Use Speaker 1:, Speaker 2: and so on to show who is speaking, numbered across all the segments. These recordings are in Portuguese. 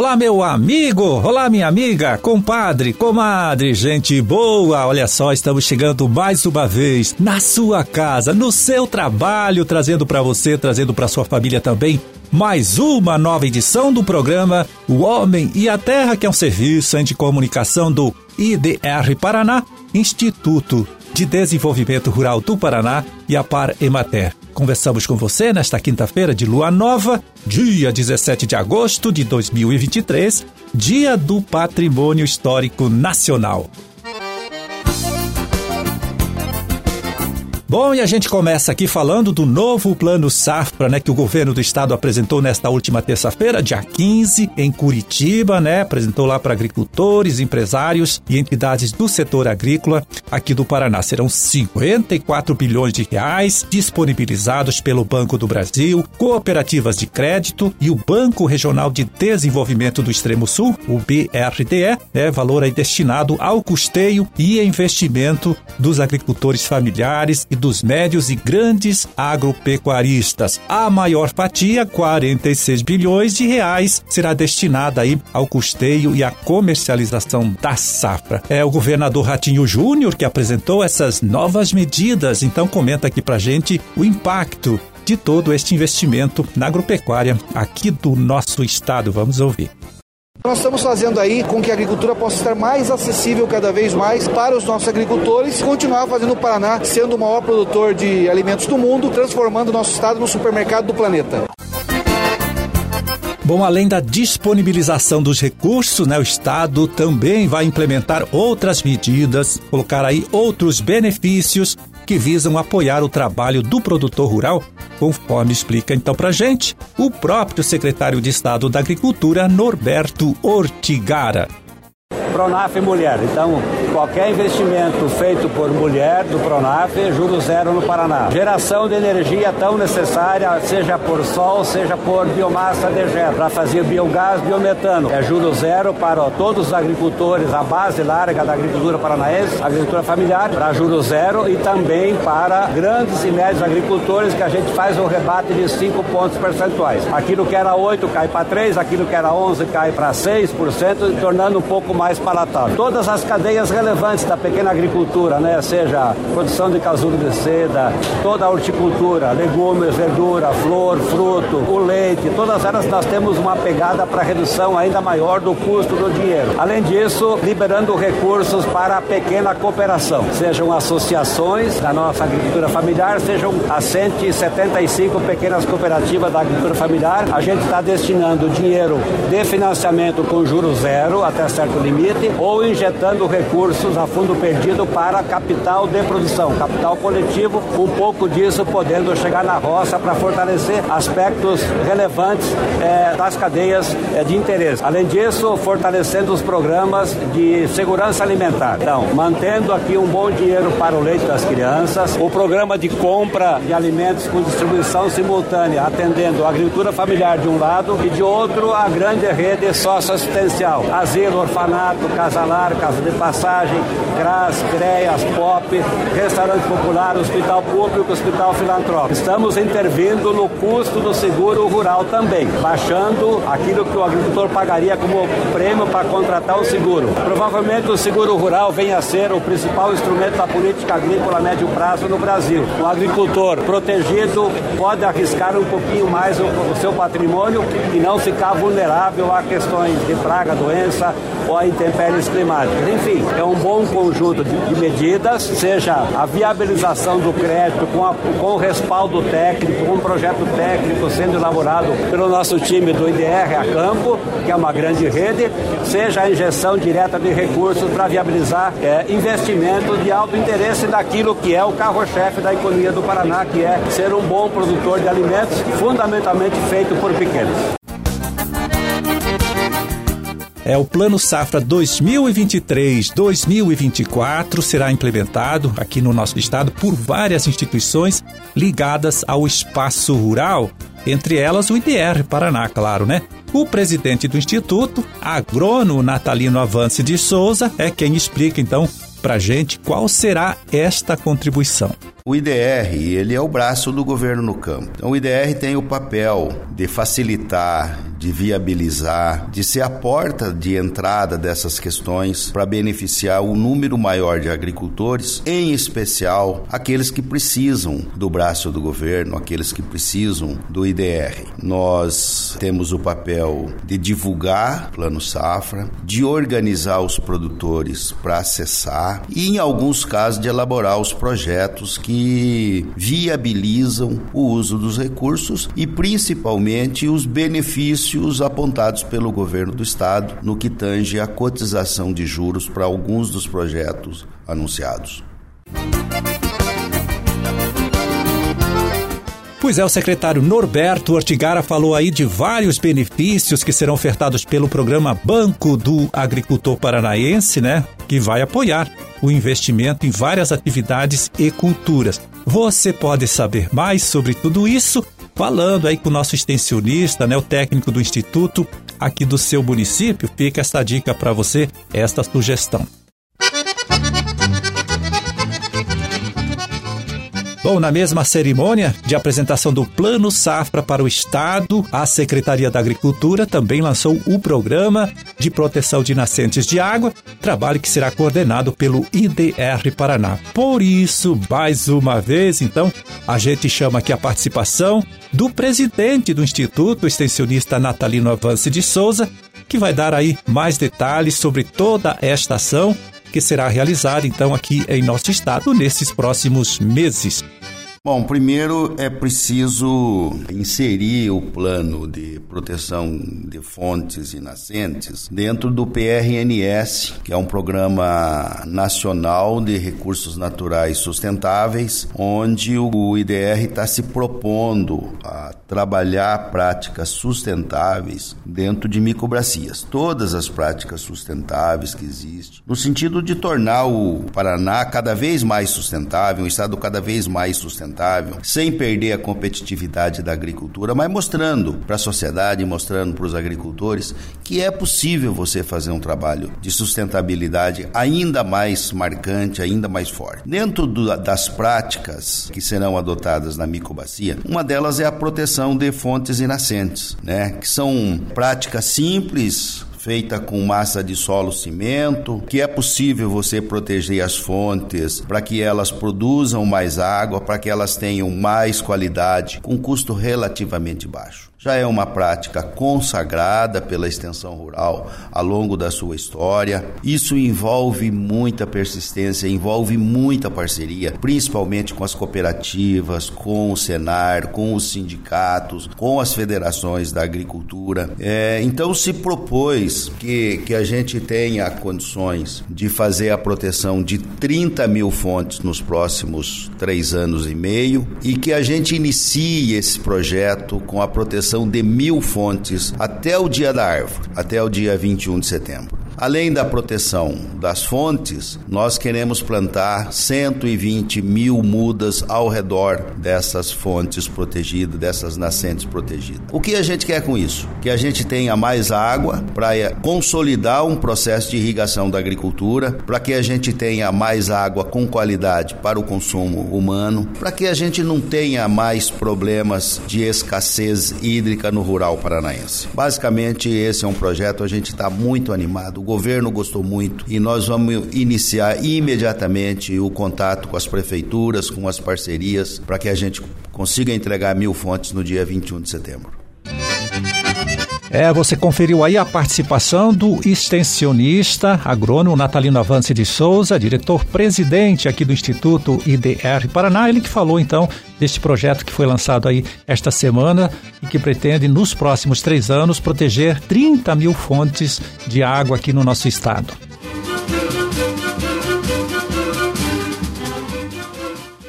Speaker 1: Olá, meu amigo! Olá, minha amiga, compadre, comadre, gente boa! Olha só, estamos chegando mais uma vez na sua casa, no seu trabalho, trazendo para você, trazendo para sua família também mais uma nova edição do programa O Homem e a Terra, que é um serviço de comunicação do IDR Paraná, Instituto de Desenvolvimento Rural do Paraná e a Par Emater. Conversamos com você nesta quinta-feira de lua nova, dia 17 de agosto de 2023, dia do Patrimônio Histórico Nacional. Bom, e a gente começa aqui falando do novo plano Safra, né, que o governo do estado apresentou nesta última terça-feira, dia 15, em Curitiba, né? Apresentou lá para agricultores, empresários e entidades do setor agrícola aqui do Paraná. Serão 54 bilhões de reais disponibilizados pelo Banco do Brasil, cooperativas de crédito e o Banco Regional de Desenvolvimento do Extremo Sul, o BRDE, é valor aí destinado ao custeio e investimento dos agricultores familiares e dos médios e grandes agropecuaristas. A maior fatia, 46 bilhões de reais, será destinada aí ao custeio e à comercialização da safra. É o governador Ratinho Júnior que apresentou essas novas medidas, então comenta aqui pra gente o impacto de todo este investimento na agropecuária aqui do nosso estado. Vamos ouvir.
Speaker 2: Nós estamos fazendo aí com que a agricultura possa estar mais acessível cada vez mais para os nossos agricultores e continuar fazendo o Paraná sendo o maior produtor de alimentos do mundo, transformando o nosso estado no supermercado do planeta.
Speaker 1: Bom, além da disponibilização dos recursos, né, o Estado também vai implementar outras medidas, colocar aí outros benefícios que visam apoiar o trabalho do produtor rural, conforme explica então para gente o próprio secretário de Estado da Agricultura, Norberto Ortigara.
Speaker 3: Pronaf Mulher. Então, qualquer investimento feito por mulher do Pronaf, juro zero no Paraná. Geração de energia tão necessária, seja por sol, seja por biomassa dejeto, para fazer biogás, biometano. É juro zero para todos os agricultores, a base larga da agricultura paranaense, agricultura familiar, para juro zero e também para grandes e médios agricultores que a gente faz o rebate de 5 pontos percentuais. Aquilo que era 8 cai para 3, aquilo que era 11 cai para 6%, tornando um pouco mais Todas as cadeias relevantes da pequena agricultura, né, seja produção de casulo de seda, toda a horticultura, legumes, verdura, flor, fruto, o leite, todas elas nós temos uma pegada para redução ainda maior do custo do dinheiro. Além disso, liberando recursos para a pequena cooperação, sejam associações da nossa agricultura familiar, sejam as 175 pequenas cooperativas da agricultura familiar, a gente está destinando dinheiro de financiamento com juros zero até certo limite ou injetando recursos a fundo perdido para capital de produção, capital coletivo, um pouco disso podendo chegar na roça para fortalecer aspectos relevantes é, das cadeias é, de interesse. Além disso, fortalecendo os programas de segurança alimentar. Então, mantendo aqui um bom dinheiro para o leite das crianças, o programa de compra de alimentos com distribuição simultânea, atendendo a agricultura familiar de um lado e de outro a grande rede socioassistencial, asilo, orfanato, Casalar, Casa de Passagem, CRAS, CREAS, POP, Restaurante Popular, Hospital Público, Hospital Filantrópico. Estamos intervindo no custo do seguro rural também, baixando aquilo que o agricultor pagaria como prêmio para contratar o seguro. Provavelmente o seguro rural venha a ser o principal instrumento da política agrícola a médio prazo no Brasil. O agricultor protegido pode arriscar um pouquinho mais o, o seu patrimônio e não ficar vulnerável a questões de praga, doença ou a intempéries climáticas. Enfim, é um bom conjunto de, de medidas, seja a viabilização do crédito com, a, com respaldo técnico, com um projeto técnico sendo elaborado pelo nosso time do IDR a campo, que é uma grande rede, seja a injeção direta de recursos para viabilizar é, de alto interesse naquilo que é o carro-chefe da economia do Paraná, que é ser um bom produtor de alimentos, fundamentalmente feito por pequenos.
Speaker 1: É, o Plano Safra 2023-2024 será implementado aqui no nosso estado por várias instituições ligadas ao espaço rural, entre elas o IDR Paraná, claro, né? O presidente do Instituto, agrônomo Natalino Avance de Souza, é quem explica então para gente qual será esta contribuição.
Speaker 4: O IDR, ele é o braço do governo no campo. Então, o IDR tem o papel de facilitar, de viabilizar, de ser a porta de entrada dessas questões para beneficiar o número maior de agricultores, em especial aqueles que precisam do braço do governo, aqueles que precisam do IDR. Nós temos o papel de divulgar Plano Safra, de organizar os produtores para acessar e, em alguns casos, de elaborar os projetos que viabilizam o uso dos recursos e, principalmente, os benefícios apontados pelo governo do estado no que tange a cotização de juros para alguns dos projetos anunciados.
Speaker 1: Pois é, o secretário Norberto Ortigara falou aí de vários benefícios que serão ofertados pelo programa Banco do Agricultor Paranaense, né? Que vai apoiar o investimento em várias atividades e culturas. Você pode saber mais sobre tudo isso falando aí com o nosso extensionista, né, o técnico do instituto aqui do seu município. Fica esta dica para você, esta sugestão. Bom, na mesma cerimônia de apresentação do Plano Safra para o Estado, a Secretaria da Agricultura também lançou o Programa de Proteção de Nascentes de Água, trabalho que será coordenado pelo IDR Paraná. Por isso, mais uma vez, então, a gente chama aqui a participação do presidente do Instituto, extensionista Natalino Avance de Souza, que vai dar aí mais detalhes sobre toda esta ação que será realizada então aqui em nosso estado nesses próximos meses.
Speaker 4: Bom, primeiro é preciso inserir o plano de proteção de fontes e nascentes dentro do PRNS, que é um programa nacional de recursos naturais sustentáveis, onde o IDR está se propondo a trabalhar práticas sustentáveis dentro de microbracias. Todas as práticas sustentáveis que existem, no sentido de tornar o Paraná cada vez mais sustentável, um estado cada vez mais sustentável sustentável, sem perder a competitividade da agricultura, mas mostrando para a sociedade, mostrando para os agricultores que é possível você fazer um trabalho de sustentabilidade ainda mais marcante, ainda mais forte. Dentro do, das práticas que serão adotadas na microbacia, uma delas é a proteção de fontes e nascentes, né? Que são práticas simples, feita com massa de solo cimento, que é possível você proteger as fontes para que elas produzam mais água, para que elas tenham mais qualidade, com custo relativamente baixo já é uma prática consagrada pela extensão rural ao longo da sua história. Isso envolve muita persistência, envolve muita parceria, principalmente com as cooperativas, com o Senar, com os sindicatos, com as federações da agricultura. É, então se propôs que, que a gente tenha condições de fazer a proteção de 30 mil fontes nos próximos três anos e meio e que a gente inicie esse projeto com a proteção de mil fontes até o dia da árvore, até o dia 21 de setembro. Além da proteção das fontes, nós queremos plantar 120 mil mudas ao redor dessas fontes protegidas, dessas nascentes protegidas. O que a gente quer com isso? Que a gente tenha mais água para consolidar um processo de irrigação da agricultura, para que a gente tenha mais água com qualidade para o consumo humano, para que a gente não tenha mais problemas de escassez hídrica no rural paranaense. Basicamente, esse é um projeto, a gente está muito animado governo gostou muito e nós vamos iniciar imediatamente o contato com as prefeituras, com as parcerias, para que a gente consiga entregar mil fontes no dia 21 de setembro.
Speaker 1: É, você conferiu aí a participação do extensionista agrônomo Natalino Avance de Souza, diretor-presidente aqui do Instituto IDR Paraná, ele que falou então deste projeto que foi lançado aí esta semana e que pretende nos próximos três anos proteger 30 mil fontes de água aqui no nosso estado.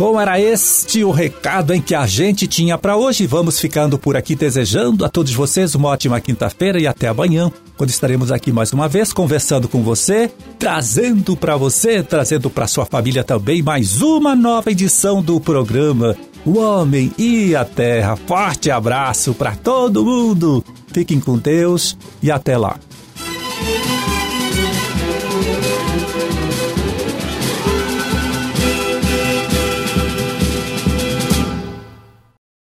Speaker 1: Bom, era este o recado em que a gente tinha para hoje. Vamos ficando por aqui desejando a todos vocês uma ótima quinta-feira e até amanhã, quando estaremos aqui mais uma vez conversando com você, trazendo para você, trazendo para sua família também mais uma nova edição do programa O Homem e a Terra. Forte abraço para todo mundo. Fiquem com Deus e até lá.